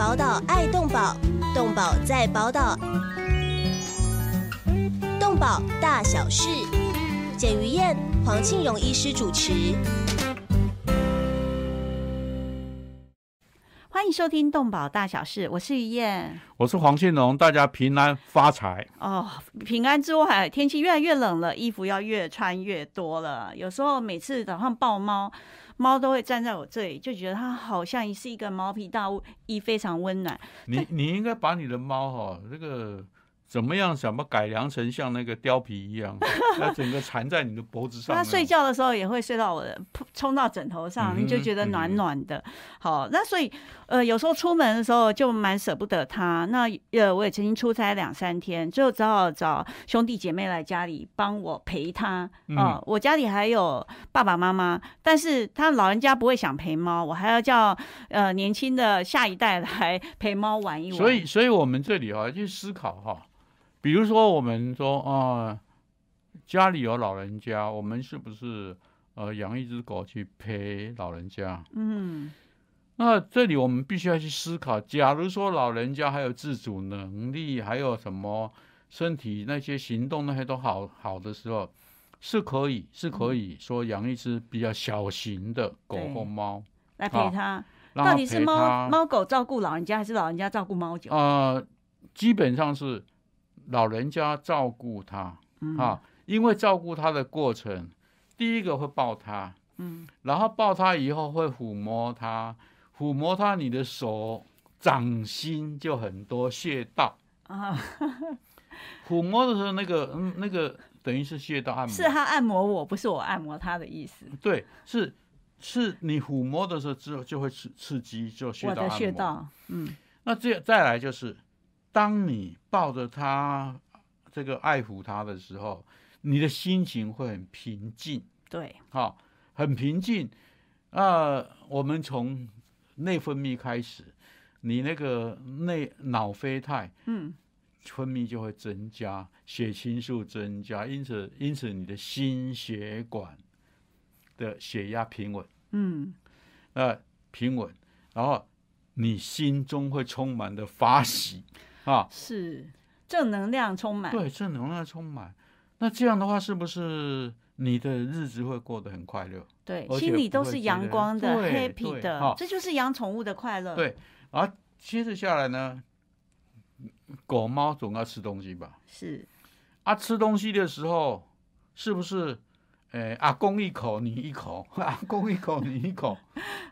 宝岛爱动宝，动宝在宝岛，动宝大小事，简于燕、黄庆荣医师主持。欢迎收听《动保大小事》，我是于燕。我是黄庆荣，大家平安发财。哦，平安之外，天气越来越冷了，衣服要越穿越多了。有时候每次早上抱猫，猫都会站在我这里，就觉得它好像是一个毛皮大衣，非常温暖。你你应该把你的猫哈，这个怎么样？怎么改良成像那个貂皮一样，它整个缠在你的脖子上。它睡觉的时候也会睡到我的，冲到枕头上，你就觉得暖暖的。好，那所以呃，有时候出门的时候就蛮舍不得它。那呃，我也曾经出差两三天，最后只好找兄弟姐妹来家里帮我陪它。哦，我家里还有爸爸妈妈，但是他老人家不会想陪猫，我还要叫呃年轻的下一代来陪猫玩一玩。所以，所以我们这里啊去思考哈。比如说，我们说啊，家里有老人家，我们是不是呃养一只狗去陪老人家？嗯，那这里我们必须要去思考，假如说老人家还有自主能力，还有什么身体那些行动那些都好好的时候，是可以是可以说养一只比较小型的狗或猫来陪他。到底是猫猫狗照顾老人家，还是老人家照顾猫狗？呃，基本上是。老人家照顾他啊，因为照顾他的过程，第一个会抱他，嗯，然后抱他以后会抚摸他，抚摸他，你的手掌心就很多穴道啊。抚摸的时候，那个嗯，那个等于是穴道按摩，是他按摩我，不是我按摩他的意思。对，是是你抚摸的时候之后就会刺刺激，就穴道按摩。穴道，嗯，那这再来就是。当你抱着他，这个爱抚他的时候，你的心情会很平静。对，好，很平静。啊，我们从内分泌开始，你那个内脑啡肽，嗯，分泌就会增加，血清素增加，因此，因此你的心血管的血压平稳。嗯，呃，平稳，然后你心中会充满的发喜。啊，是正能量充满，对，正能量充满。那这样的话，是不是你的日子会过得很快乐？对，心里都是阳光的，happy 的，这就是养宠物的快乐。对，然后接着下来呢，狗猫总要吃东西吧？是啊，吃东西的时候是不是？哎，阿公一口，你一口；阿公一口，你一口。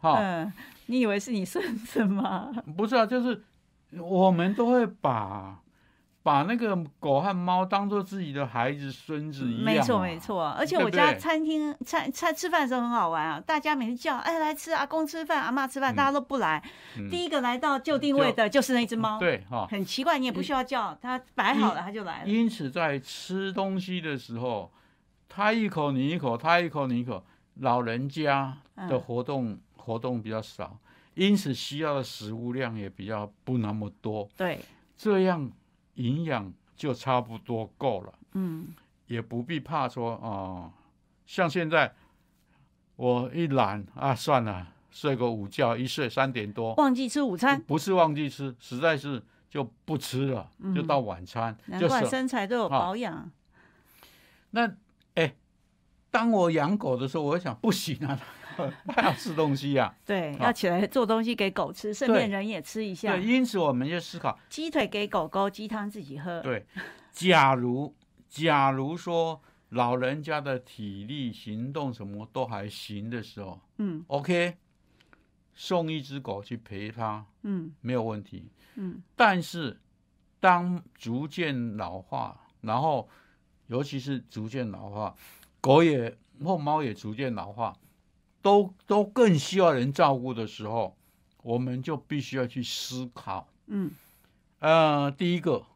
嗯，你以为是你孙子吗？不是啊，就是。我们都会把把那个狗和猫当做自己的孩子、孙子一样。没错，没错。而且我家餐厅餐餐吃饭的时候很好玩啊，大家每次叫哎来吃，阿公吃饭，阿妈吃饭，大家都不来。第一个来到就定位的就是那只猫。对哈，很奇怪，你也不需要叫，它摆好了它就来了。因此在吃东西的时候，它一口你一口，它一口你一口，老人家的活动活动比较少。因此需要的食物量也比较不那么多，对，这样营养就差不多够了，嗯，也不必怕说哦，像现在我一懒啊，算了，睡个午觉，一睡三点多，忘记吃午餐，不是忘记吃，实在是就不吃了，就到晚餐，难怪身材都有保养。那哎，当我养狗的时候，我想不行啊。他要吃东西呀，对，要起来做东西给狗吃，顺便人也吃一下。对，因此我们就思考，鸡腿给狗狗，鸡汤自己喝。对，假如假如说老人家的体力、行动什么都还行的时候，嗯，OK，送一只狗去陪他，嗯，没有问题，嗯。但是当逐渐老化，然后尤其是逐渐老化，狗也或猫也逐渐老化。都都更需要人照顾的时候，我们就必须要去思考。嗯，呃，第一个，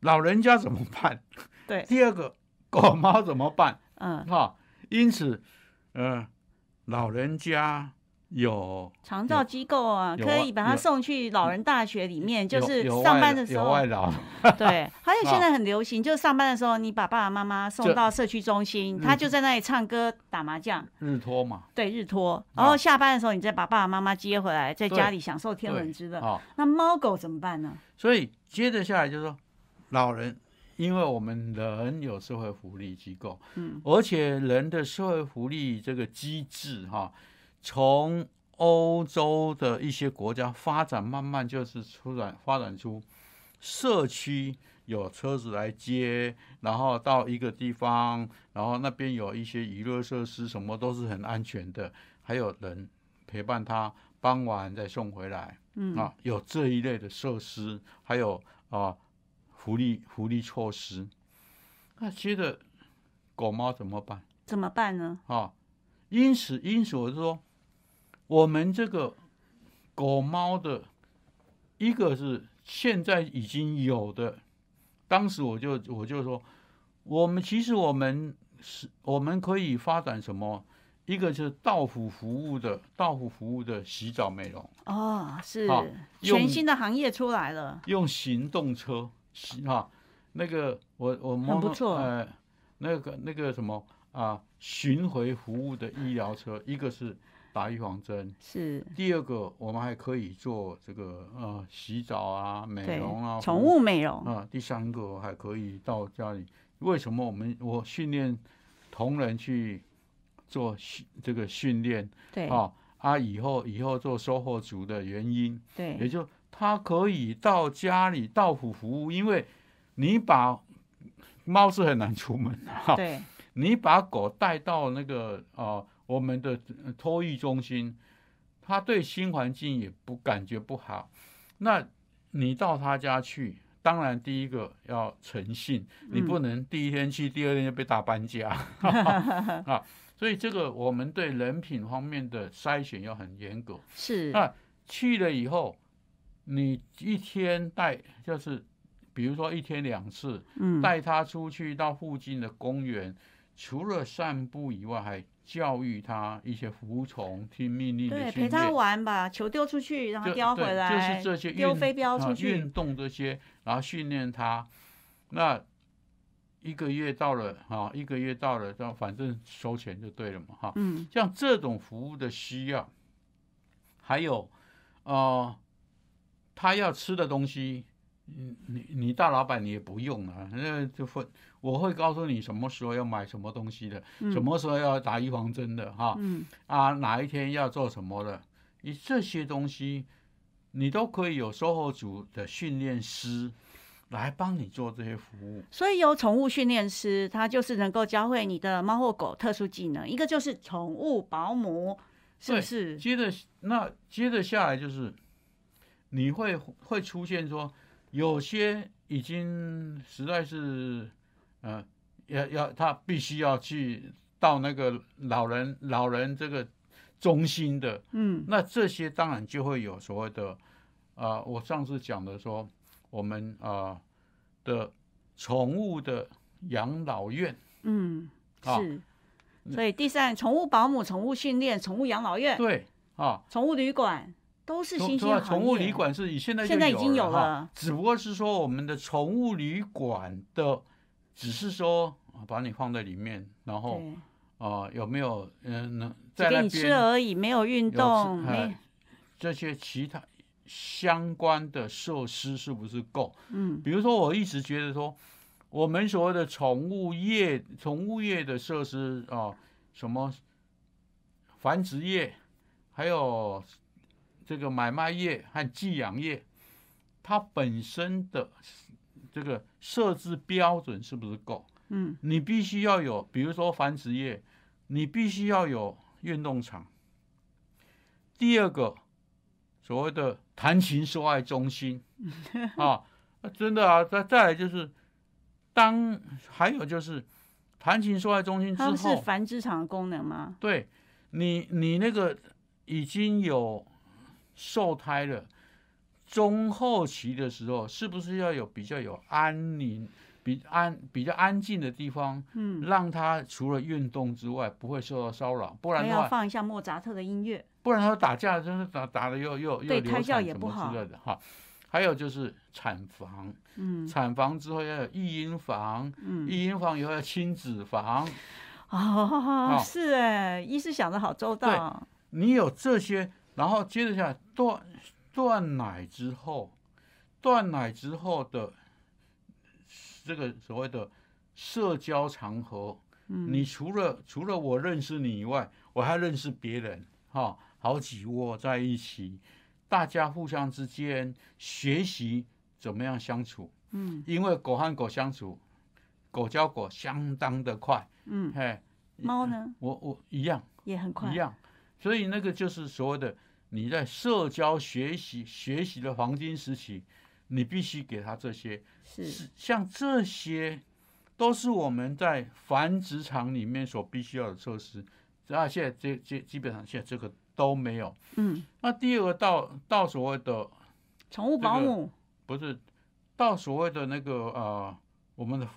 老人家怎么办？对。第二个，狗猫怎么办？嗯，哈。因此，呃，老人家有长照机构啊，可以把他送去老人大学里面，就是上班的时候。有外劳。对，还有现在很流行，就是上班的时候，你把爸爸妈妈送到社区中心，他就在那里唱歌打麻将。日托嘛。对，日托。然后下班的时候，你再把爸爸妈妈接回来，在家里享受天伦之乐。那猫狗怎么办呢？所以接着下来就是说，老人，因为我们人有社会福利机构，嗯，而且人的社会福利这个机制哈。从欧洲的一些国家发展，慢慢就是出展发展出社区有车子来接，然后到一个地方，然后那边有一些娱乐设施，什么都是很安全的，还有人陪伴他，傍晚再送回来，嗯啊，有这一类的设施，还有啊福利福利措施。那接着狗猫怎么办？怎么办呢？啊，因此因此我就说。我们这个狗猫的，一个是现在已经有的，当时我就我就说，我们其实我们是我们可以发展什么？一个是到府服务的，到府服务的洗澡美容哦，是全新的行业出来了，用行动车洗哈，那个我我很不错，呃，那个那个什么啊，巡回服务的医疗车，一个是。打预防针是第二个，我们还可以做这个呃洗澡啊、美容啊、宠物美容啊。第三个还可以到家里。为什么我们我训练同仁去做训这个训练？对啊啊，以后以后做售后组的原因，对，也就他可以到家里到府服务，因为你把猫是很难出门的，对，你把狗带到那个啊。我们的托育中心，他对新环境也不感觉不好。那你到他家去，当然第一个要诚信，你不能第一天去，第二天就被打搬家 啊。所以这个我们对人品方面的筛选要很严格。是那去了以后，你一天带就是，比如说一天两次，带他出去到附近的公园，除了散步以外，还教育他一些服从、听命令的对，陪他玩，吧球丢出去，让他叼回来，就是这些丢飞镖出去，运动这些，然后训练他。那一个月到了哈，一个月到了，后反正收钱就对了嘛，哈。嗯。像这种服务的需要，还有呃，他要吃的东西。你你你大老板你也不用啊，那就会我会告诉你什么时候要买什么东西的，什么时候要打预防针的哈，啊哪一天要做什么的，你这些东西你都可以有售后组的训练师来帮你做这些服务。所以有宠物训练师，他就是能够教会你的猫或狗特殊技能，一个就是宠物保姆，是不是？接着那接着下来就是你会会出现说。有些已经实在是，呃，要要他必须要去到那个老人老人这个中心的，嗯，那这些当然就会有所谓的，啊，我上次讲的说，我们啊的宠物的养老院，嗯，是，所以第三，宠物保姆、宠物训练、宠物养老院，对，啊，宠物旅馆。都是新兴行业。宠物旅馆是以现在现在已经有了，只不过是说我们的宠物旅馆的，只是说把你放在里面，然后啊有没有嗯能在给你吃而已，没有运动，没这些其他相关的设施是不是够？嗯，比如说我一直觉得说，我们所谓的宠物业、宠物业的设施啊，什么繁殖业，还有。这个买卖业和寄养业，它本身的这个设置标准是不是够？嗯，你必须要有，比如说繁殖业，你必须要有运动场。第二个，所谓的谈情说爱中心 啊，真的啊，再再来就是，当还有就是谈情说爱中心之后，是繁殖场的功能吗？对，你你那个已经有。受胎了，中后期的时候，是不是要有比较有安宁、比安比较安静的地方？嗯，让他除了运动之外，不会受到骚扰，不然的话，放一下莫扎特的音乐。不然他打架真的打打的又又又对流胎教也不产什么好之类的哈。还有就是产房，嗯。产房之后要有育婴房，嗯，育婴房以后要亲子房，哦，是哎，医师想的好周到，你有这些，然后接着下来断断奶之后，断奶之后的这个所谓的社交场合，嗯。你除了除了我认识你以外，我还认识别人，哈、好几窝在一起，大家互相之间学习怎么样相处，嗯。因为狗和狗相处，狗教狗相当的快，嗯，嘿，猫呢？我我一样。也很快。一，样，所以那个就是所谓的你在社交学习学习的黄金时期，你必须给他这些，是。是像这些都是我们在繁殖场里面所必须要的措施。啊，现在这这基本上现在这个都没有。嗯，那第二个到到所谓的宠物保姆，不是到所谓的那个呃我们的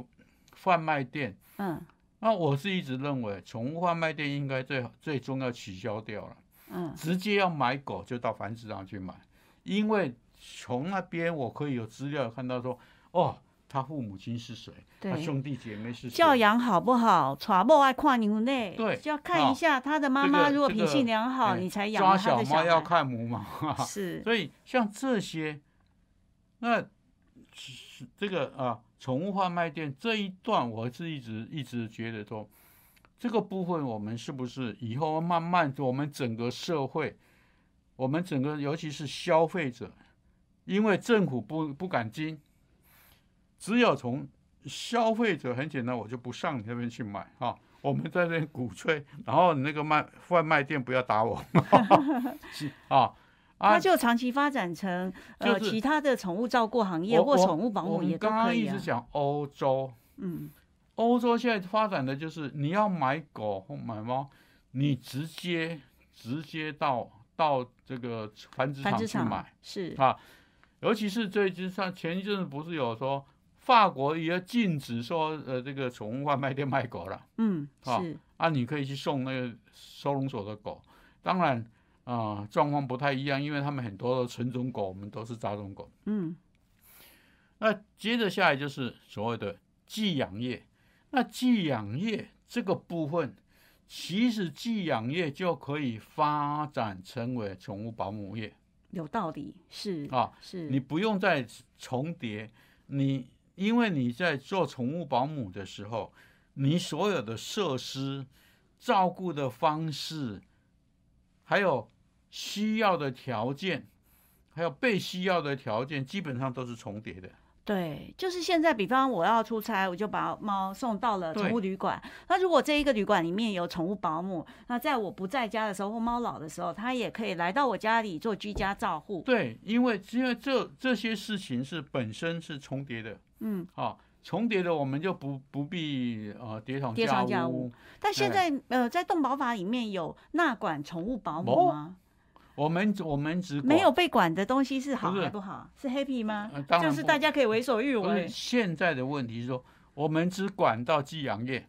贩卖店，嗯那我是一直认为宠物贩卖店应该最最终要取消掉了。嗯直接要买狗就到繁殖场去买，因为从那边我可以有资料看到说，哦，他父母亲是谁，他。兄弟姐妹是谁，教养好不好？传播爱跨牛内，对就要看一下他的妈妈。如果品性良好，哎你才养抓他的小猫要。看母嘛，是，所以像这些，那是这个啊，宠物贩卖店这一段，我是一直一直觉得说，这个部分我们是不是以后慢慢我们整个社会，我们整个尤其是消费者，因为政府不不敢进，只有从消费者很简单，我就不上你那边去买哈、我们在那边鼓吹，然后你那个卖贩卖店不要打我，啊它，就长期发展成呃就是其他的宠物照顾行业或宠物保姆也都刚刚可以啊。一直讲欧洲，嗯，欧洲现在发展的就是你要买狗或买猫，你直接直接到到这个繁殖场场去买是。啊，尤其是最近上前一阵子不是有说法国也禁止说呃这个宠物贩卖店卖狗了嗯啊是。啊，你可以去送那个收容所的狗，当然啊状况不太一样，因为他们很多的纯种狗，我们都是杂种狗。嗯那接着下来就是所谓的寄养业。那寄养业这个部分，其实寄养业就可以发展成为宠物保姆业有道理，是啊，是你不用再重叠，你因为你在做宠物保姆的时候，你所有的设施、照顾的方式，还有需要的条件，还有被需要的条件，基本上都是重叠的。对，就是现在，比方我要出差，我就把猫送到了宠物旅馆。那如果这一个旅馆里面有宠物保姆，那在我不在家的时候或猫老的时候，它也可以来到我家里做居家照护。对，因为因为这这些事情是本身是重叠的嗯，啊，重叠的我们就不不必呃叠床架叠床架屋屋。但现哎在呃，在动保法里面有纳管宠物保姆吗？我们我们只管没有被管的东西是好还不好？是 happy 吗呃？当然就是大家可以为所欲为。现在的问题是说，我们只管到寄养业，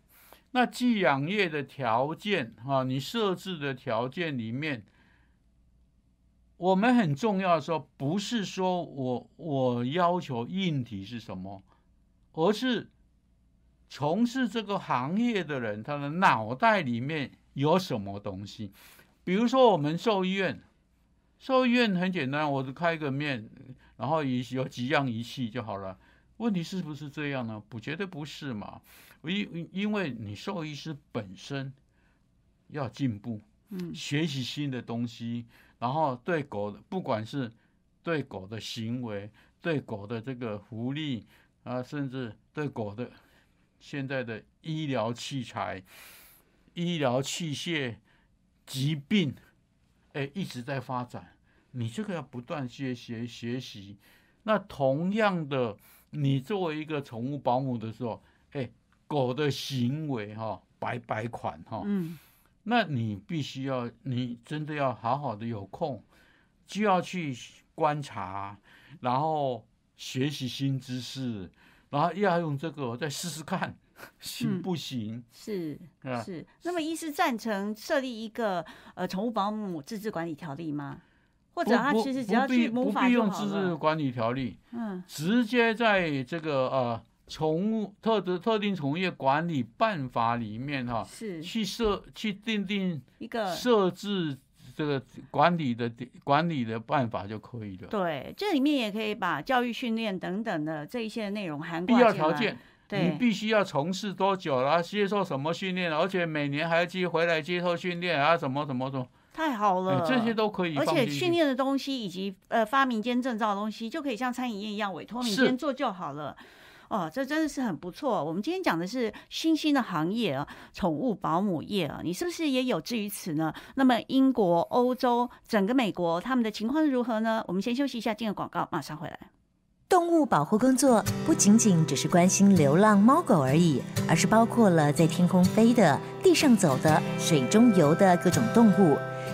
那寄养业的条件哈、你设置的条件里面，我们很重要的时候，不是说我我要求硬体是什么，而是从事这个行业的人他的脑袋里面有什么东西。比如说我们兽医院，兽医院很简单，我就开个面，然后仪有几样仪器就好了。问题是不是这样呢？不，绝对不是嘛。因因为你兽医师本身要进步，嗯学习新的东西，然后对狗的，不管是对狗的行为，对狗的这个福利啊，甚至对狗的现在的医疗器材、医疗器械、疾病，哎，一直在发展。你这个要不断学学学习。那同样的，你作为一个宠物保姆的时候，哎，狗的行为哈、百百款哈、嗯那你必须要，你真的要好好的有空，就要去观察，然后学习新知识，然后要用这个再试试看，行不行？是是。那么，医师赞成设立一个呃宠物保姆自治管理条例吗？或者他其实只要去不必用自治管理条例，嗯，直接在这个呃宠物特特特定宠物业管理办法里面哈，是去设去定定一个设置这个管理的管理的办法就可以了。对，这里面也可以把教育训练等等的这一些内容涵盖。必要条件，你必须要从事多久了，接受什么训练，而且每年还要接回来接受训练啊，什么什么什么。太好了，这些都可以，而且训练的东西以及呃发民间证照的东西，就可以像餐饮业一样委托民间做就好了。哦，这真的是很不错。我们今天讲的是新兴的行业啊，宠物保姆业啊，你是不是也有志于此呢？那么英国、欧洲、整个美国，他们的情况是如何呢？我们先休息一下，进个广告，马上回来。动物保护工作不仅仅只是关心流浪猫狗而已，而是包括了在天空飞的、地上走的、水中游的各种动物。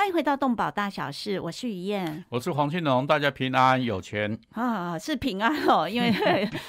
欢迎回到动保大小事，我是于燕，我是黄庆龙，大家平安有钱啊，是平安哦，因为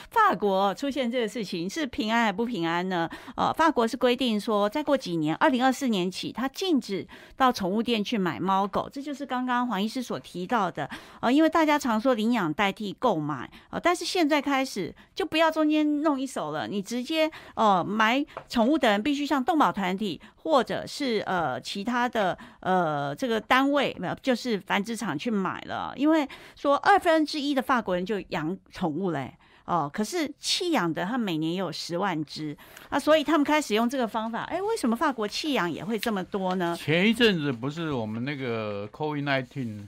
法国出现这个事情是平安还不平安呢？呃，法国是规定说，再过几年，二零二四年起，它禁止到宠物店去买猫狗，这就是刚刚黄医师所提到的呃，因为大家常说领养代替购买呃，但是现在开始就不要中间弄一手了，你直接呃买宠物的人必须向动保团体或者是呃其他的呃。这个单位没有，就是繁殖场去买了，因为说二分之一的法国人就养宠物嘞，哦，可是弃养的他每年也有十万只啊，所以他们开始用这个方法。哎，为什么法国弃养也会这么多呢？前一阵子不是我们那个 COVID nineteen，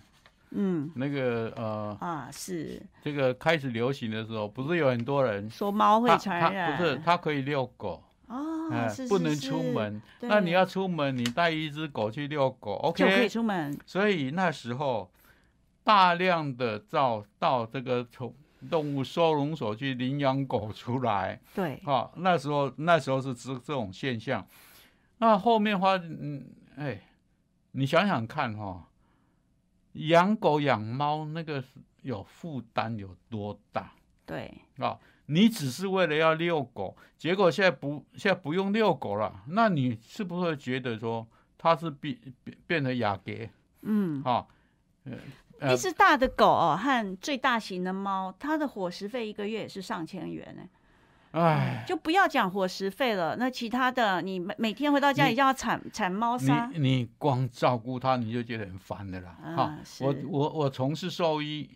嗯，那个呃啊是这个开始流行的时候，不是有很多人说猫会传染，不是它可以遛狗。哦，不能出门。那你要出门，你带一只狗去遛狗，OK，就可以出门。所以那时候大量的到到这个宠动物收容所去领养狗出来。对，啊，那时候那时候是这这种现象。那后面话，嗯，哎，你想想看哈，养狗养猫那个有负担有多大？对，啊。你只是为了要遛狗，结果现在不现在不用遛狗了，那你是不是觉得说它是变变变成雅阁？嗯，好，呃，一只大的狗哦和最大型的猫，它的伙食费一个月也是上千元呢。哎，就不要讲伙食费了，那其他的你每每天回到家里就要铲铲猫砂，你你光照顾它你就觉得很烦的啦。哈，我我我从事兽医。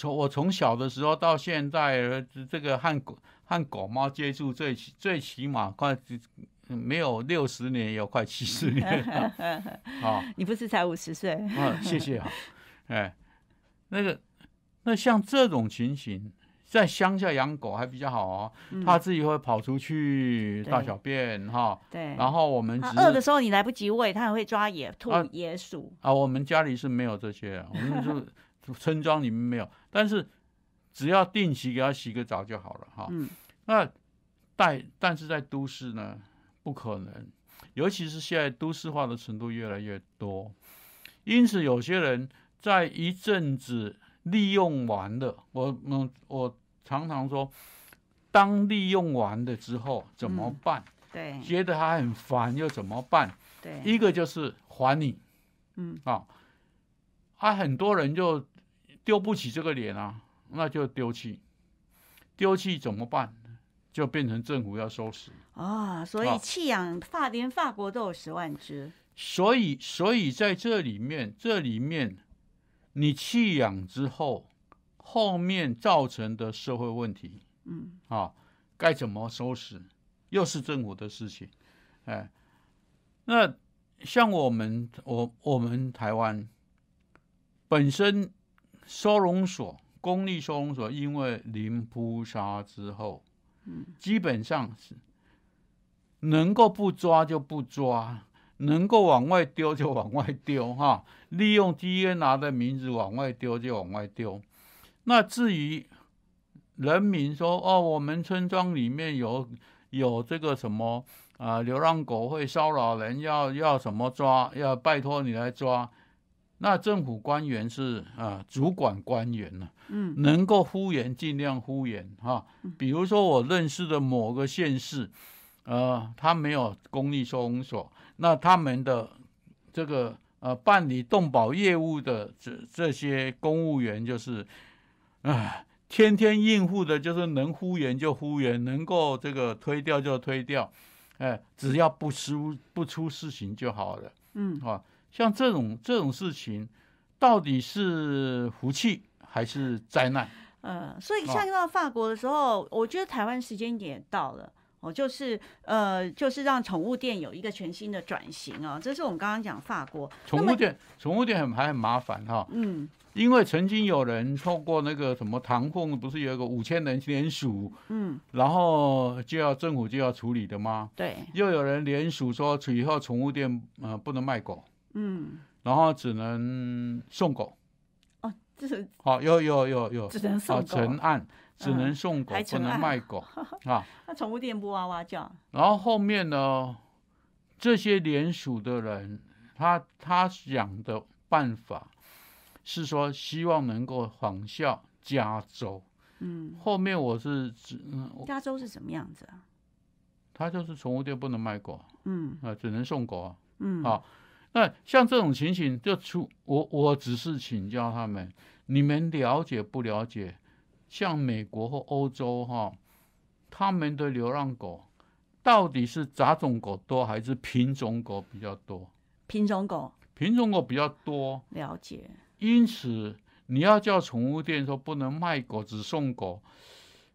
从我从小的时候到现在，这个和狗和狗猫接触最最起码快没有六十年，有快七十年。好，你不是才五十岁？啊，谢谢啊。哎，那个那像这种情形，在乡下养狗还比较好哦，它自己会跑出去大小便哈。对。然后我们饿的时候你来不及喂，它还会抓野兔、野鼠。啊，我们家里是没有这些，我们 是。村庄里面没有，但是只要定期给他洗个澡就好了哈。嗯，那但但是在都市呢，不可能，尤其是现在都市化的程度越来越多，因此有些人在一阵子利用完了，我我我常常说，当利用完了之后怎么办？对，觉得他很烦又怎么办？对，一个就是还你，嗯啊。他很多人就丢不起这个脸啊，那就丢弃，丢弃怎么办？就变成政府要收拾啊。所以弃养法连法国都有十万只。所以，所以在这里面，这里面你弃养之后，后面造成的社会问题，嗯，啊，该怎么收拾，又是政府的事情，哎，那像我们，我我们台湾本身收容所，公立收容所，因为零扑杀之后，基本上是能够不抓就不抓。能够往外丢就往外丢，哈，利用 DNR 的名字往外丢就往外丢。那至于人民说，哦，我们村庄里面有有这个什么啊，流浪狗会骚扰人，要要什么抓，要拜托你来抓。那政府官员是啊，主管官员呢，嗯，能够敷衍尽量敷衍哈。比如说我认识的某个县市，呃，他没有公立收容所。那他们的这个呃办理动保业务的这这些公务员就是，啊，天天应付的就是能敷衍就敷衍，能够这个推掉就推掉，哎，只要不出不出事情就好了。嗯，啊，像这种这种事情，到底是福气还是灾难？呃，所以像到法国的时候，我觉得台湾时间点到了。哦，就是呃，就是让宠物店有一个全新的转型啊，这是我们刚刚讲法国宠物店，宠物店很还很麻烦哈，嗯，因为曾经有人透过那个什么唐凤，不是有一个五千人联署，嗯，然后就要政府就要处理的吗？对，又有人联署说，以后宠物店呃不能卖狗，嗯，然后只能送狗，哦，这是好，有有有有，只能送狗，成案。只能送狗，不能卖狗 啊！那宠物店不哇哇叫。然后后面呢，这些联署的人，他他想的办法是说，希望能够仿效加州。嗯。后面我是指，加州是什么样子啊？他就是宠物店不能卖狗。嗯。啊，只能送狗啊。嗯。好，那像这种情形，就出我我只是请教他们，你们了解不了解？像美国或欧洲哈，他们的流浪狗到底是杂种狗多还是品种狗比较多？品种狗，品种狗比较多。了解。因此，你要叫宠物店说不能卖狗，只送狗，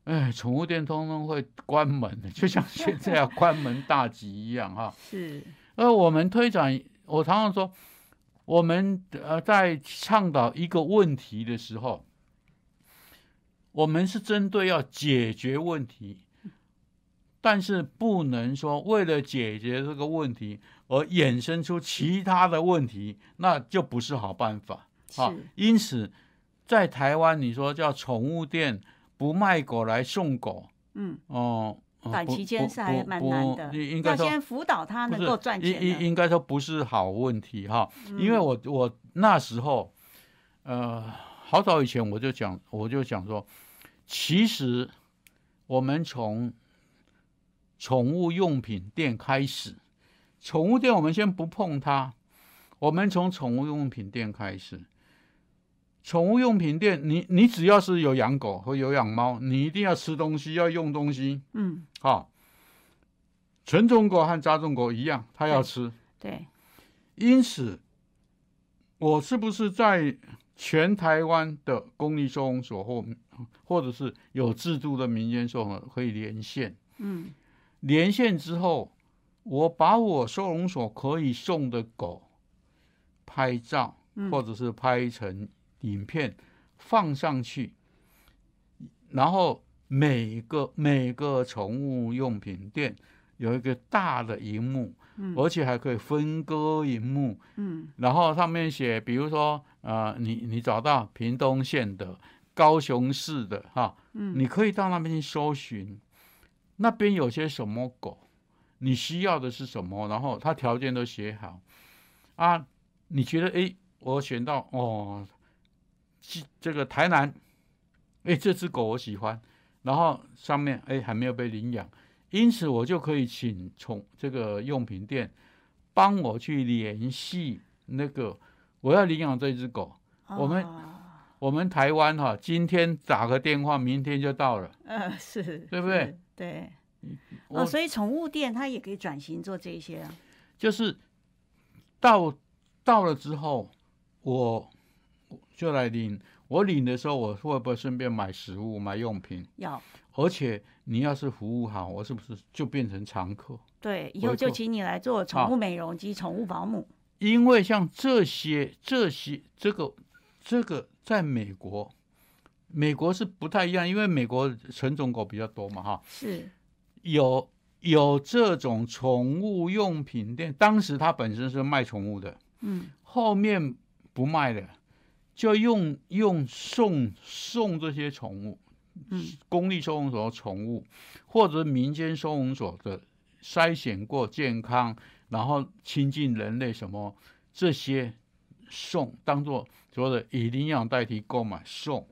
哎，宠物店通通会关门的，就像现在要关门大吉一样哈。是。而我们推展，我常常说，我们呃在倡导一个问题的时候。我们是针对要解决问题，但是不能说为了解决这个问题而衍生出其他的问题，那就不是好办法啊。因此，在台湾，你说叫宠物店不卖狗来送狗，嗯，哦，短期间是还蛮难的。应该先辅导他能够赚钱。应应该说不是好问题哈，因为我我那时候，呃，好早以前我就讲，我就讲说。其实，我们从宠物用品店开始，宠物店我们先不碰它，我们从宠物用品店开始。宠物用品店，你你只要是有养狗和有养猫，你一定要吃东西，要用东西。嗯，好，纯种狗和杂种狗一样，它要吃。对，因此，我是不是在？全台湾的公立收容所或或者是有制度的民间收容可以连线，嗯，连线之后，我把我收容所可以送的狗拍照，或者是拍成影片放上去，然后每个每个宠物用品店有一个大的荧幕。而且还可以分割荧幕，嗯，然后上面写，比如说，呃，你你找到屏东县的、高雄市的，哈，嗯，你可以到那边去搜寻，那边有些什么狗，你需要的是什么，然后它条件都写好，啊，你觉得，哎，我选到，哦，这个台南，哎，这只狗我喜欢，然后上面，哎，还没有被领养。因此，我就可以请宠这个用品店帮我去联系那个我要领养这只狗。我们我们台湾哈，今天打个电话，明天就到了。呃，是对不对？对。哦，所以宠物店它也可以转型做这些啊。就是到到了之后，我就来领。我领的时候，我会不会顺便买食物、买用品？要。而且你要是服务好，我是不是就变成常客？对，以后就请你来做宠物美容及宠物保姆。因为像这些、这些、这个、这个，在美国，美国是不太一样，因为美国纯种狗比较多嘛，哈。是。有有这种宠物用品店，当时他本身是卖宠物的，嗯，后面不卖了。就用用送送这些宠物，嗯，公立收容所宠物，或者民间收容所的筛选过健康，然后亲近人类什么这些送，当做所谓的以领养代替购买送。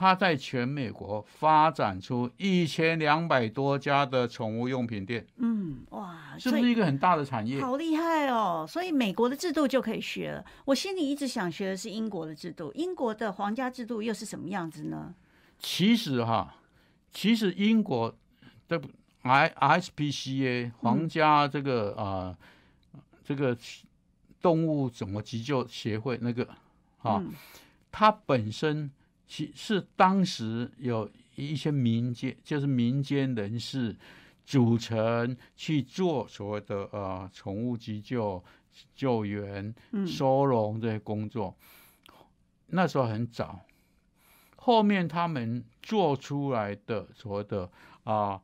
他在全美国发展出一千两百多家的宠物用品店，嗯，哇，是不是一个很大的产业？好厉害哦！所以美国的制度就可以学了。我心里一直想学的是英国的制度，英国的皇家制度又是什么样子呢？其实哈，其实英国的 I S P C A 皇家这个啊，这个动物怎么急救协会那个啊，它本身。其是当时有一些民间，就是民间人士组成去做所谓的呃宠物急救、救援、收容这些工作。那时候很早，后面他们做出来的所谓的啊，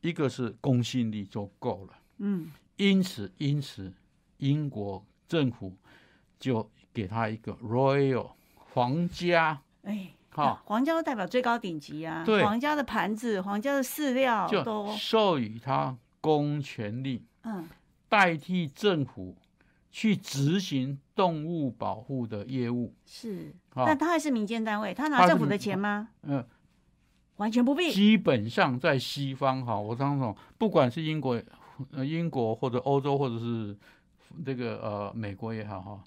一个是公信力就够了。嗯，因此，因此，英国政府就给他一个 Royal 皇家。哎。好，皇家代表最高顶级啊！对，皇家的盘子、皇家的饲料都授予他公权力，嗯，代替政府去执行动物保护的业务。是，但他还是民间单位，他拿政府的钱吗？嗯，完全不必。基本上在西方，哈，我刚说，不管是英国、呃英国或者欧洲，或者是这个呃美国也好，哈，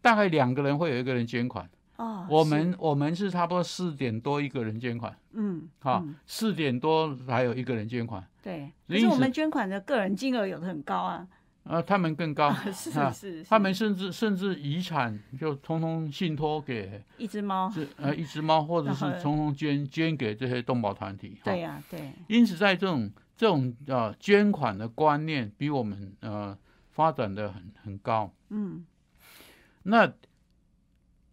大概两个人会有一个人捐款。哦，我们我们是差不多四点多一个人捐款，嗯，好，四点多还有一个人捐款，对，可是我们捐款的个人金额有的很高啊，啊，他们更高，是是是，他们甚至甚至遗产就通通信托给一只猫，是呃一只猫，或者是通通捐捐给这些动保团体，对呀对，因此在这种这种呃捐款的观念比我们呃发展的很很高，嗯，那。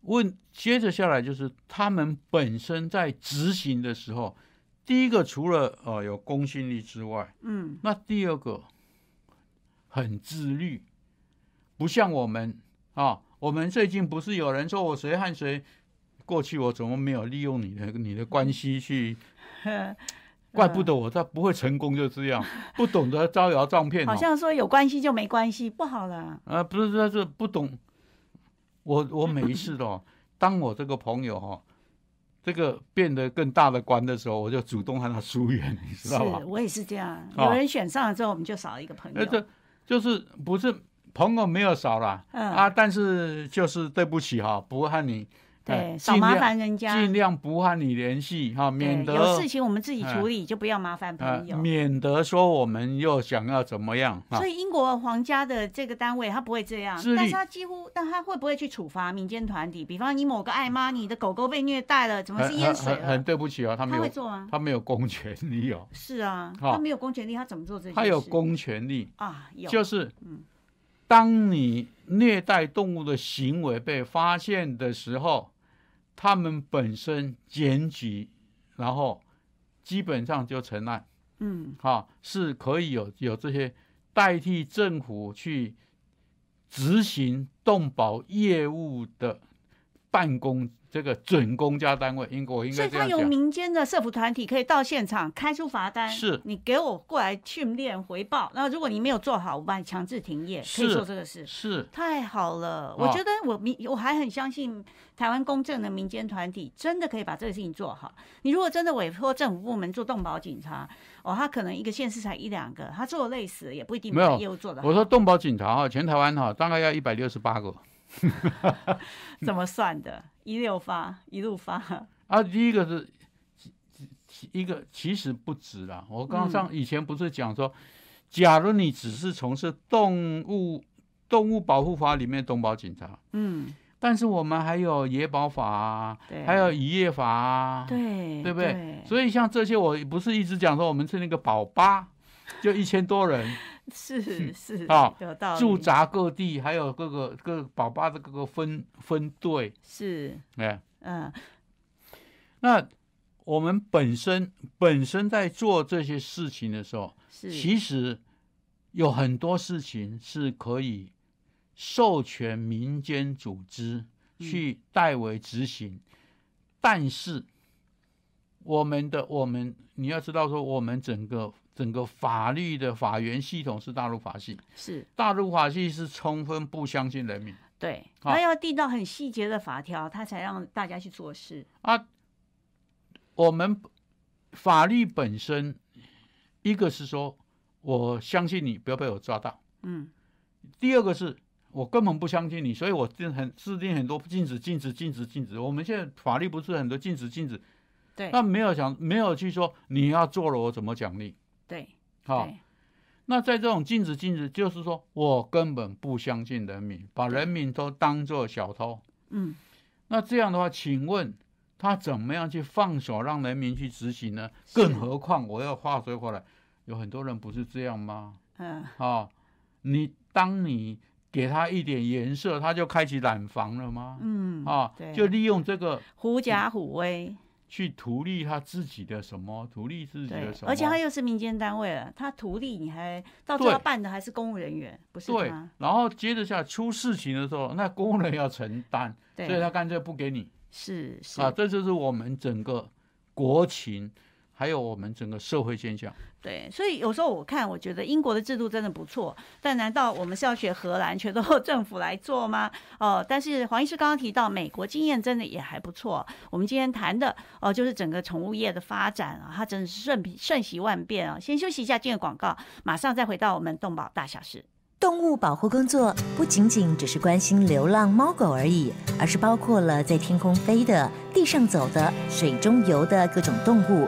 问接着下来就是他们本身在执行的时候，第一个除了呃有公信力之外，嗯，那第二个很自律，不像我们啊，我们最近不是有人说我谁和谁过去我怎么没有利用你的你的关系去，怪不得我他不会成功就这样，不懂得招摇撞骗，好像说有关系就没关系，不好了啊，不是他是不懂。我我每一次哦，当我这个朋友哈，这个变得更大的官的时候，我就主动和他疏远，你知道吧？我也是这样。有人选上了之后，我们就少了一个朋友。这就是不是朋友没有少了啊，但是就是对不起哈，不和你。对，少麻烦人家，尽量不和你联系哈，免得有事情我们自己处理，就不要麻烦朋友，免得说我们又想要怎么样。所以英国皇家的这个单位他不会这样，但是他几乎，但他会不会去处罚民间团体？比方你某个爱妈，你的狗狗被虐待了，怎么是淹水了？很对不起啊，他没有做吗，他没有公权力哦。是啊，他没有公权力，他怎么做这些？他有公权力啊，有就是嗯，当你虐待动物的行为被发现的时候。他们本身检举，然后基本上就成案，嗯，哈，是可以有有这些代替政府去执行动保业务的办公。这个准公家单位，英国应该所以他有民间的社服团体可以到现场开出罚单，是你给我过来训练回报。然后如果你没有做好，我把你强制停业，可以做这个事。是太好了，我觉得我民我还很相信台湾公正的民间团体真的可以把这个事情做好。你如果真的委托政府部门做动保警察，哦，他可能一个县市才一两个，他做累死也不一定把业务做得好。我说动保警察哈，全台湾哈大概要一百六十八个。怎么算的？一六发，一路发啊！第一个是一个，其实不止啦。我刚上以前不是讲说，假如你只是从事动物动物保护法里面动保警察，嗯，但是我们还有野保法啊，还有渔业法啊，对，对不对？所以像这些，我不是一直讲说我们是那个保八，就一千多人，是是啊，驻扎各地，还有各个各保八的各个分分队，是，哎，嗯，那我们本身本身在做这些事情的时候，是。其实有很多事情是可以。授权民间组织去代为执行，但是我们的我们你要知道说，我们整个整个法律的法源系统是大陆法系，是。大陆法系是充分不相信人民，对，他要定到很细节的法条，他才让大家去做事。啊。我们法律本身，一个是说我相信你不要被我抓到，嗯，第二个是。我根本不相信你，所以我定很制定很多禁止、禁止、禁止、禁止。我们现在法律不是很多禁止、禁止，对，那没有想没有去说你要做了我怎么奖励，对，好。那在这种禁止、禁止，就是说我根本不相信人民，把人民都当做小偷，嗯。那这样的话，请问他怎么样去放手让人民去执行呢？更何况我要话说回来，有很多人不是这样吗？嗯，啊，你当你。给他一点颜色，他就开启染房了吗？嗯，啊，就利用这个狐假虎威去图利他自己的什么？图利自己的什么？而且他又是民间单位了，他图利你还到最后办的还是公务人员，不是对。然后接着下出事情的时候，那公务人要承担，所以他干脆不给你。是是啊，这就是我们整个国情。还有我们整个社会现象，对，所以有时候我看，我觉得英国的制度真的不错，但难道我们是要学荷兰，全都 政府来做吗？哦，但是黄医师刚刚提到美国经验真的也还不错。我们今天谈的哦，就是整个宠物业的发展啊，它真的是瞬瞬息万变啊。先休息一下，进个广告，马上再回到我们动保大小事。动物保护工作不仅仅只是关心流浪猫狗而已，而是包括了在天空飞的、地上走的、水中游的各种动物。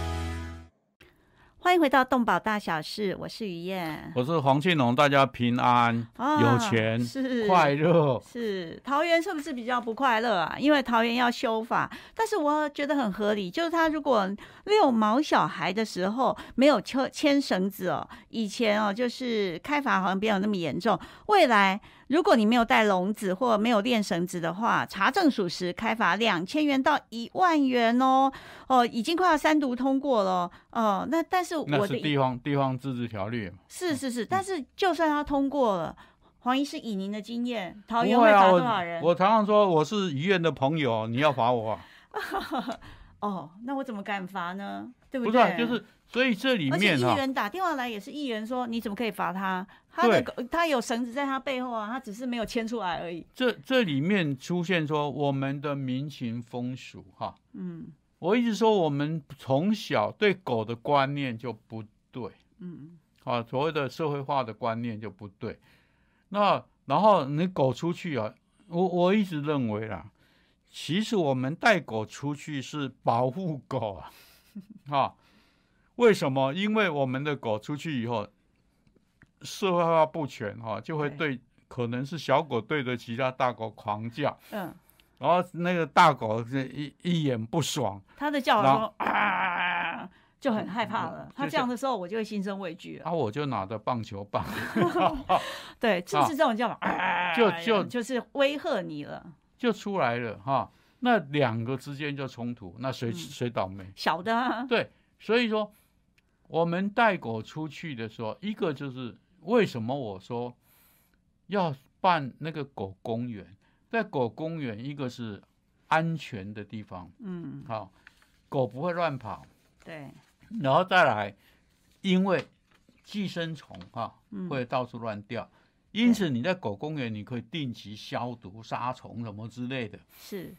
欢迎回到动保大小事，我是于燕，我是黄庆龙，大家平安，有钱是。快乐。是桃园是不是比较不快乐啊？因为桃园要修法，但是我觉得很合理，就是他如果遛毛小孩的时候没有牵牵绳子哦，以前哦就是开罚好像没有那么严重，未来。如果你没有带笼子或没有链绳子的话，查证属实，开罚两千元到一万元哦。哦，已经快要三读通过了。哦，那但是我的地方地方自治条例是是是，但是就算他通过了，黄医师以您的经验，桃园会罚多少人？我常常说我是医院的朋友，你要罚我。哦，那我怎么敢罚呢？对不对？就是。所以这里面哈，议员打电话来也是议员说，你怎么可以罚他？他的他有绳子在他背后啊，他只是没有牵出来而已。这这里面出现说我们的民情风俗哈，嗯，我一直说我们从小对狗的观念就不对，嗯，啊，所谓的社会化的观念就不对。那然后你狗出去啊，我我一直认为啦，其实我们带狗出去是保护狗啊，啊。为什么？因为我们的狗出去以后，社会化不全哈，就会对可能是小狗对着其他大狗狂叫，嗯，然后那个大狗是一一眼不爽，它的叫声啊，就很害怕了。它这样的时候，我就会心生畏惧了。啊，我就拿着棒球棒，对，就是这种叫法，就就就是威吓你了，就出来了哈。那两个之间就冲突，那谁谁倒霉？小的，对，所以说。我们带狗出去的时候，一个就是为什么我说要办那个狗公园？在狗公园，一个是安全的地方，嗯，好，狗不会乱跑，对，然后再来，因为寄生虫哈会到处乱掉，因此你在狗公园你可以定期消毒杀虫什么之类的。是，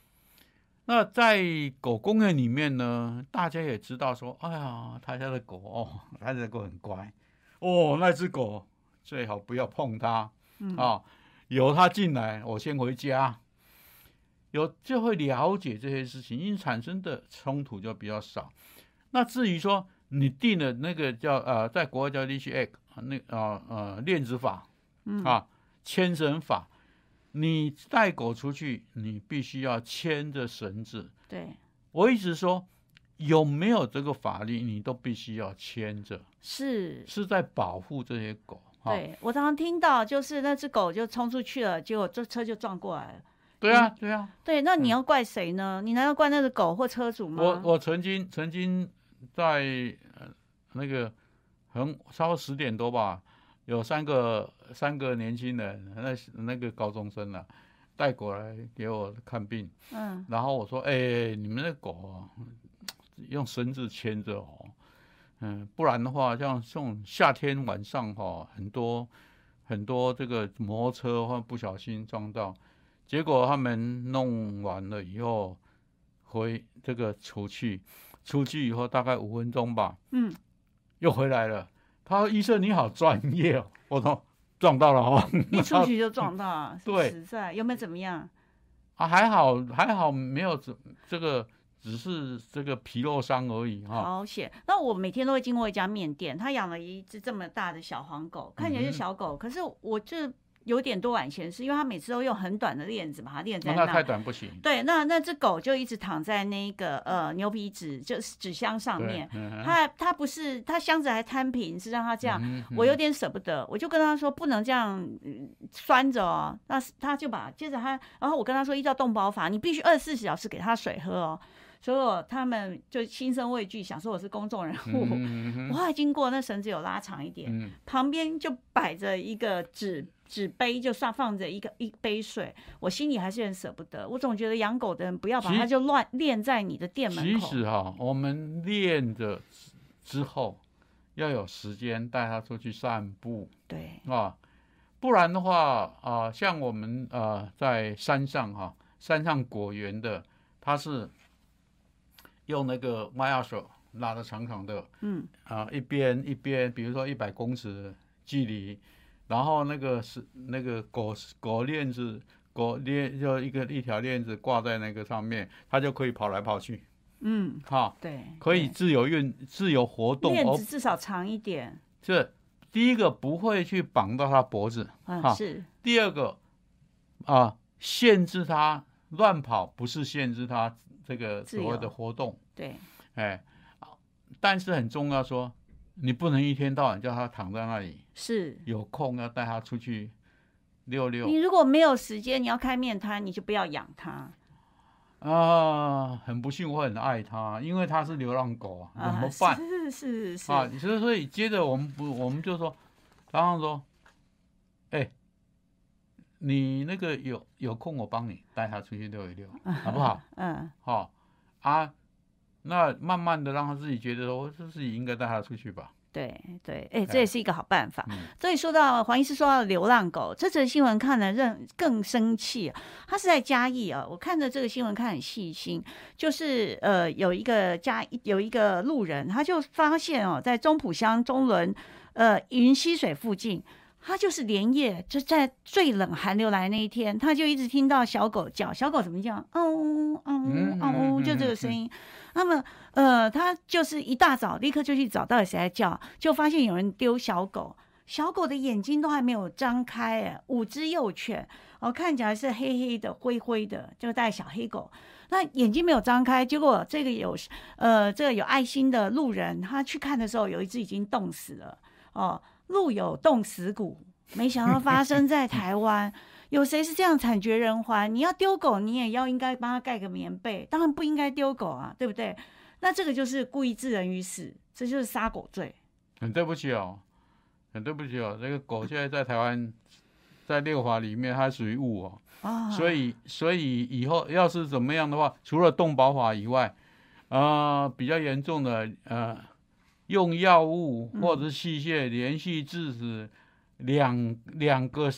那在狗公园里面呢，大家也知道说，哎呀，他家的狗哦，他家的狗很乖哦，那只狗最好不要碰它啊。由它进来，我先回家，有就会了解这些事情，因产生的冲突就比较少。那至于说你定了那个叫呃，在国外叫 l e a s h Act 那啊呃链子法啊牵绳法，你带狗出去，你必须要牵着绳子。对，我一直说有没有这个法律，你都必须要牵着，是是在保护这些狗。对我常常听到，就是那只狗就冲出去了，结果这车就撞过来了。对啊，对啊。对，那你要怪谁呢？你难道怪那只狗或车主吗？我我曾经曾经在那个很差不多十点多吧，有三个三个年轻人，那那个高中生啊，带过来给我看病。嗯。然后我说：“哎，你们的狗用绳子牵着哦。”嗯，不然的话，像这种夏天晚上哈，很多很多这个摩托车或不小心撞到，结果他们弄完了以后回这个出去，出去以后大概五分钟吧，嗯，又回来了。他说：“医生你好专业哦。”我说：“撞到了哦，一出去就 撞到，对，实在有没有怎么样？啊，还好还好，没有这这个。”只是这个皮肉伤而已哈。好险！那我每天都会经过一家面店，他养了一只这么大的小黄狗，看起来是小狗，可是我就有点多管闲事，因为他每次都用很短的链子把它链在那。那太短不行。对，那那只狗就一直躺在那个呃牛皮纸就是纸箱上面，它它不是它箱子还摊平，是让它这样，我有点舍不得，我就跟他说不能这样拴着哦。那他就把接着他，然后我跟他说依照动保法，你必须二十四小时给他水喝哦。所以他们就心生畏惧，想说我是公众人物。我后来经过那绳子有拉长一点，旁边就摆着一个纸纸杯，就算放着一个一杯水。我心里还是很舍不得。我总觉得养狗的人不要把它就乱练在你的店门口。其实哈，我们练着之后要有时间带它出去散步。对啊，不然的话啊，像我们啊在山上哈，山上果园的，它是。用那个挖牙手拉的长长的，嗯。啊，一边一边，比如说一百公尺距离，然后那个是那个狗狗链子，狗链就一个一条链子挂在那个上面，它就可以跑来跑去，嗯，哈，对，可以自由运自由活动，链子至少长一点，这第一个不会去绑到它脖子，啊是，第二个啊限制它乱跑，不是限制它。这个所谓的活动，对，哎，但是很重要，说你不能一天到晚叫他躺在那里，是有空要带他出去溜溜。你如果没有时间，你要开面摊，你就不要养它。啊，很不幸，我很爱它，因为它是流浪狗啊，怎么办？是是是啊，所以所以接着我们不，我们就说，然后说，哎。你那个有有空，我帮你带他出去溜一溜，好不好？嗯，好啊。那慢慢的让他自己觉得说，我是自己应该带他出去吧。对对，哎，这也是一个好办法。所以说到黄医师说到流浪狗，这则新闻看了更更生气。他是在嘉义啊，我看着这个新闻看很细心，就是呃有一个嘉有一个路人，他就发现哦，在中埔乡中仑呃云溪水附近。他就是连夜就在最冷寒流来那一天，他就一直听到小狗叫，小狗怎么叫？哦哦哦，就这个声音。那么，呃，他就是一大早立刻就去找到底谁在叫，就发现有人丢小狗，小狗的眼睛都还没有张开，哎，五只幼犬，哦，看起来是黑黑的、灰灰的，就带小黑狗，那眼睛没有张开，结果这个有，呃，这个有爱心的路人，他去看的时候，有一只已经冻死了，哦。路有冻死骨，没想到发生在台湾。有谁是这样惨绝人寰？你要丢狗，你也要应该帮他盖个棉被，当然不应该丢狗啊，对不对？那这个就是故意致人于死，这就是杀狗罪。很对不起哦，很对不起哦，这个狗现在在台湾，在六法里面它属于物哦。啊。所以，所以以后要是怎么样的话，除了动保法以外，啊，比较严重的，呃，用药物或者是器械连续致死两两个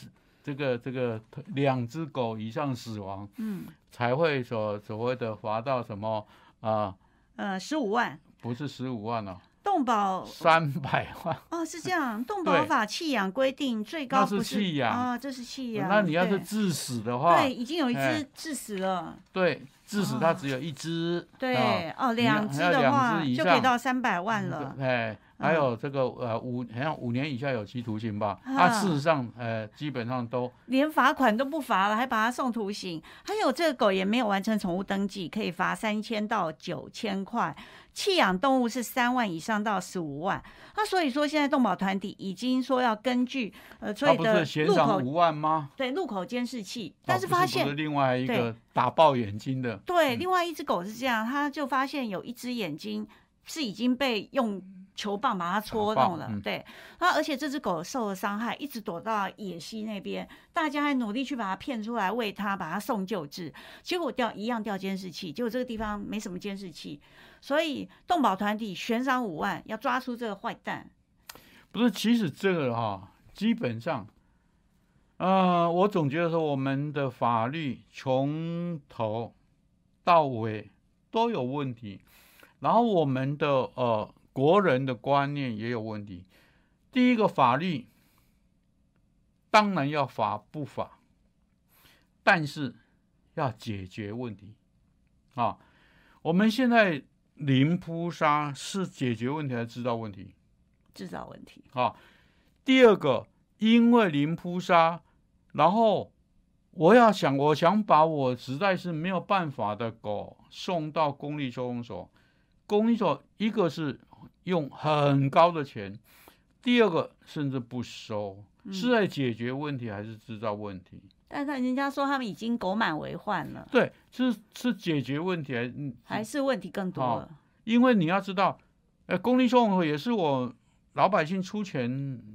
这个这个两只狗以上死亡，嗯，才会所所谓的罚到什么啊？呃，十五万。不是十五万哦。动保三百万哦，是这样。动保法弃养规定最高不是弃养啊，这是弃养。那你要是致死的话，对，已经有一只致死了。对，致死它只有一只。对，哦，两只的话就可以到三百万了。哎。还有这个呃五好像五年以下有期徒刑吧，他事实上呃基本上都连罚款都不罚了，还把他送徒刑。还有这个狗也没有完成宠物登记，可以罚三千到九千块。弃养动物是三万以上到十五万。那所以说现在动保团体已经说要根据呃所有的路口五万吗？对，路口监视器，但是发现另外一个打爆眼睛的。对，另外一只狗是这样，他就发现有一只眼睛是已经被用。球棒把它戳动了，对，那而且这只狗受了伤害，一直躲到野溪那边，大家还努力去把它骗出来喂它，把它送救治，结果掉一样掉监视器，结果这个地方没什么监视器，所以动保团体悬赏五万要抓出这个坏蛋。不是，其实这个哈，基本上，呃，我总觉得说我们的法律从头到尾都有问题，然后我们的呃。国人的观念也有问题。第一个法律当然要法不法，但是要解决问题啊。我们现在零扑杀是解决问题还是制造问题？制造问题啊。第二个，因为零扑杀，然后我要想，我想把我实在是没有办法的狗送到公立收容所。公立所一个是。用很高的钱，第二个甚至不收，是在解决问题还是制造问题？但是人家说他们已经狗满为患了。对，是是解决问题还还是问题更多了？因为你要知道，呃，公立收容所也是我老百姓出钱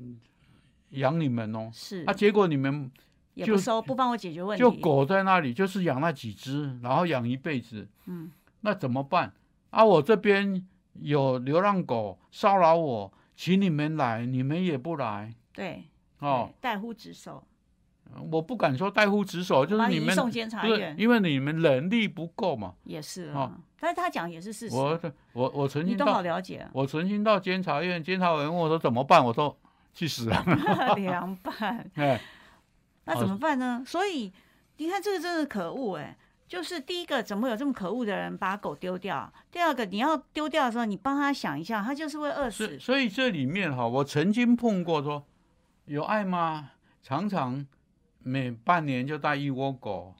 养你们哦。是啊，结果你们也不收，不帮我解决问题，就狗在那里就是养那几只，然后养一辈子。嗯，那怎么办？啊，我这边。有流浪狗骚扰我，请你们来，你们也不来。对，哦，代呼职守。我不敢说代呼职守，就是你们送监察院，因为你们能力不够嘛。也是啊，但是他讲也是事实。我我我曾经你都好了解。我曾经到监察院，监察委员问我说怎么办，我说去死啊！凉拌。哎，那怎么办呢？所以你看这个真是可恶哎。就是第一个，怎么有这么可恶的人把狗丢掉？第二个，你要丢掉的时候，你帮他想一下，他就是会饿死。所以这里面哈，我曾经碰过说，有爱吗？常常每半年就带一窝狗，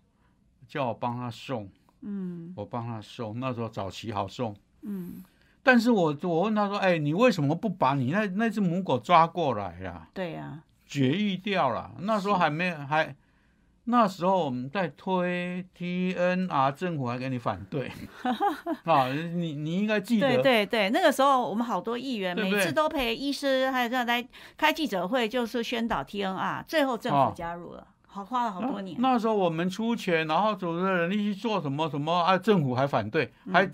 叫我帮他送。嗯，我帮他送，那时候早期好送。嗯，但是我我问他说，哎，你为什么不把你那那只母狗抓过来呀？对呀，绝育掉了。那时候还没还。那时候我们在推 T N R，政府还给你反对 啊！你你应该记得，对对对，那个时候我们好多议员每次都陪医师还有这样来开记者会，就是宣导 T N R，最后政府加入了，好花了好多年。那时候我们出钱，然后组织人力去做什么什么啊，政府还反对，还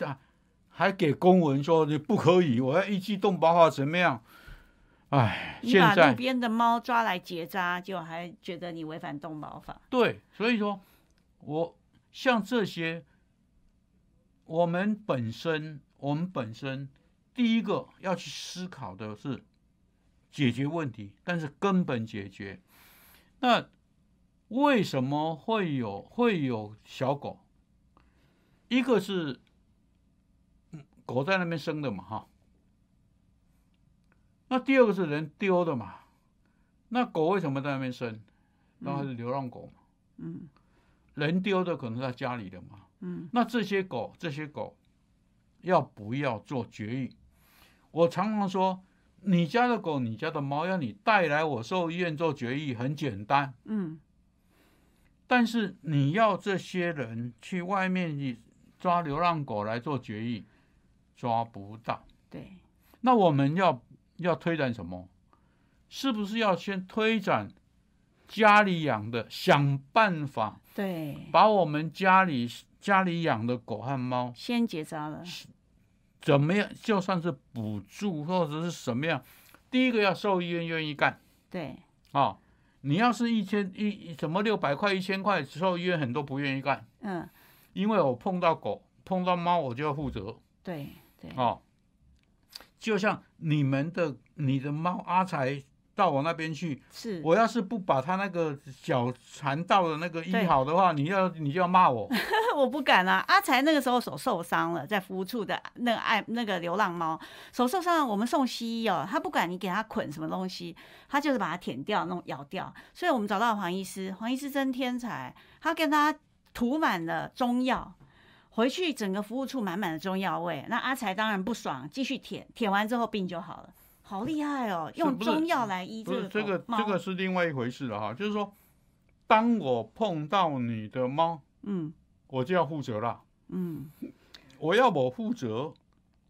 还给公文说你不可以，我要一记动包法怎么样？哎，你把路边的猫抓来结扎，就还觉得你违反动保法？对，所以说，我像这些，我们本身，我们本身第一个要去思考的是解决问题，但是根本解决。那为什么会有会有小狗？一个是狗在那边生的嘛，哈。那第二个是人丢的嘛？那狗为什么在那边生？那还是流浪狗嘛？嗯，人丢的可能在家里的嘛？嗯，那这些狗，这些狗要不要做绝育？我常常说，你家的狗、你家的猫要你带来我兽医院做绝育，很简单。嗯，但是你要这些人去外面去抓流浪狗来做绝育，抓不到。对，那我们要。要推展什么？是不是要先推展家里养的，想办法对，把我们家里家里养的狗和猫先结扎了，怎么样，就算是补助或者是什么样，第一个要兽医院愿意干。对，啊、你要是一千一什么六百块、一千块，兽医院很多不愿意干，嗯，因为我碰到狗、碰到猫，我就要负责。对对，哦。就像你们的你的猫阿才到我那边去，是，我要是不把他那个脚缠到的那个医好的话，你要你就要骂我。我不敢啊！阿才那个时候手受伤了，在服务处的那个爱那个流浪猫手受伤了，我们送西医哦，他不管你给他捆什么东西，他就是把它舔掉、弄咬掉。所以我们找到黄医师，黄医师真天才，他跟他涂满了中药，回去整个服务处满满的中药味。那阿才当然不爽，继续舔，舔完之后病就好了，好厉害哦！用中药来医不是这个这个这个是另外一回事了哈，就是说，当我碰到你的猫，嗯我就要负责了。嗯，我要我负责，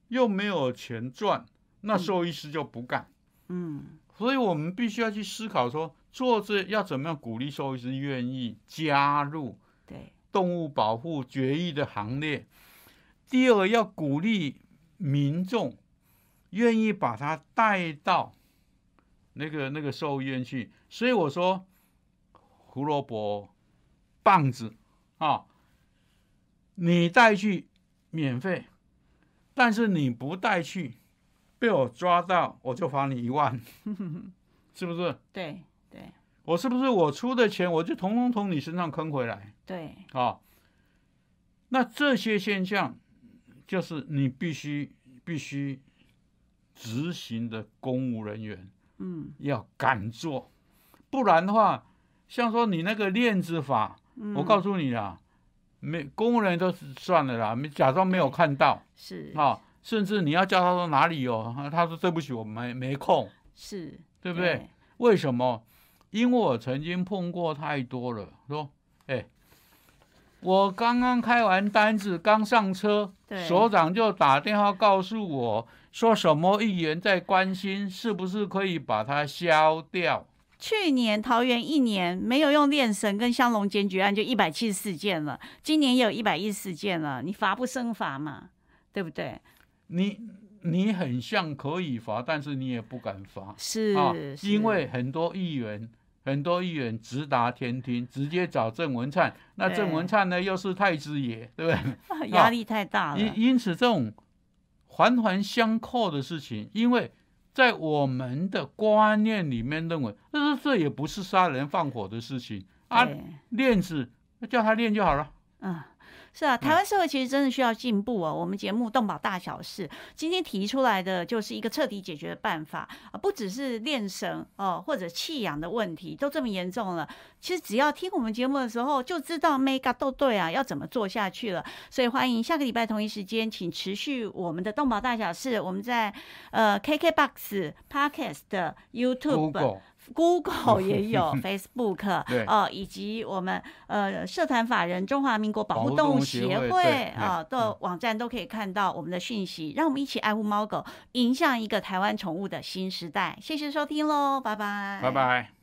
又没有钱赚，那兽医师就不干。嗯，所以我们必须要去思考说，做这要怎么样鼓励兽医师愿意加入对，动物保护决议的行列。第二个要鼓励民众愿意把它带到那个那个兽医院去。所以我说，胡萝卜、棒子啊，你带去免费，但是你不带去，被我抓到，我就罚你一万，是不是？对对我是不是我出的钱，我就统统从你身上坑回来？对，啊，那这些现象就是你必须必须执行的公务人员嗯要敢做，不然的话，像说你那个链子法，我告诉你啦，没公务人员都是算了啦，没假装没有看到是啊，甚至你要叫他说哪里有，啊他说对不起，我没没空，是，对不对？？为什么？因为我曾经碰过太多了，说，哎，我刚刚开完单子，刚上车，所长就打电话告诉我说，什么议员在关心，是不是可以把它消掉？去年桃园一年没有用炼神跟香龙检举案就一百七十四件了，今年也有一百一十四件了，你罚不胜罚嘛，对不对？你你很像可以罚，但是你也不敢罚是，啊，是因为很多议员。很多议员直达天庭，直接找郑文灿。那郑文灿呢，又是太子爷，对不对？压力太大了。因因此，这种环环相扣的事情，因为在我们的观念里面认为，这这也不是杀人放火的事情啊，对链子叫他练就好了。嗯，是啊，台湾社会其实真的需要进步哦。我们节目《动保大小事》今天提出来的就是一个彻底解决的办法啊，不只是练绳哦，或者弃养的问题都这么严重了。其实只要听我们节目的时候，就知道 mega 都对啊，要怎么做下去了。所以欢迎下个礼拜同一时间，请持续我们的动保大小事。我们在呃 KKBox、Podcast、YouTube。Google 也有，Facebook 对哦，以及我们呃社团法人中华民国保护动物协协会啊嗯的网站都可以看到我们的讯息，让我们一起爱护猫狗，迎向一个台湾宠物的新时代。谢谢收听喽，拜拜，拜拜。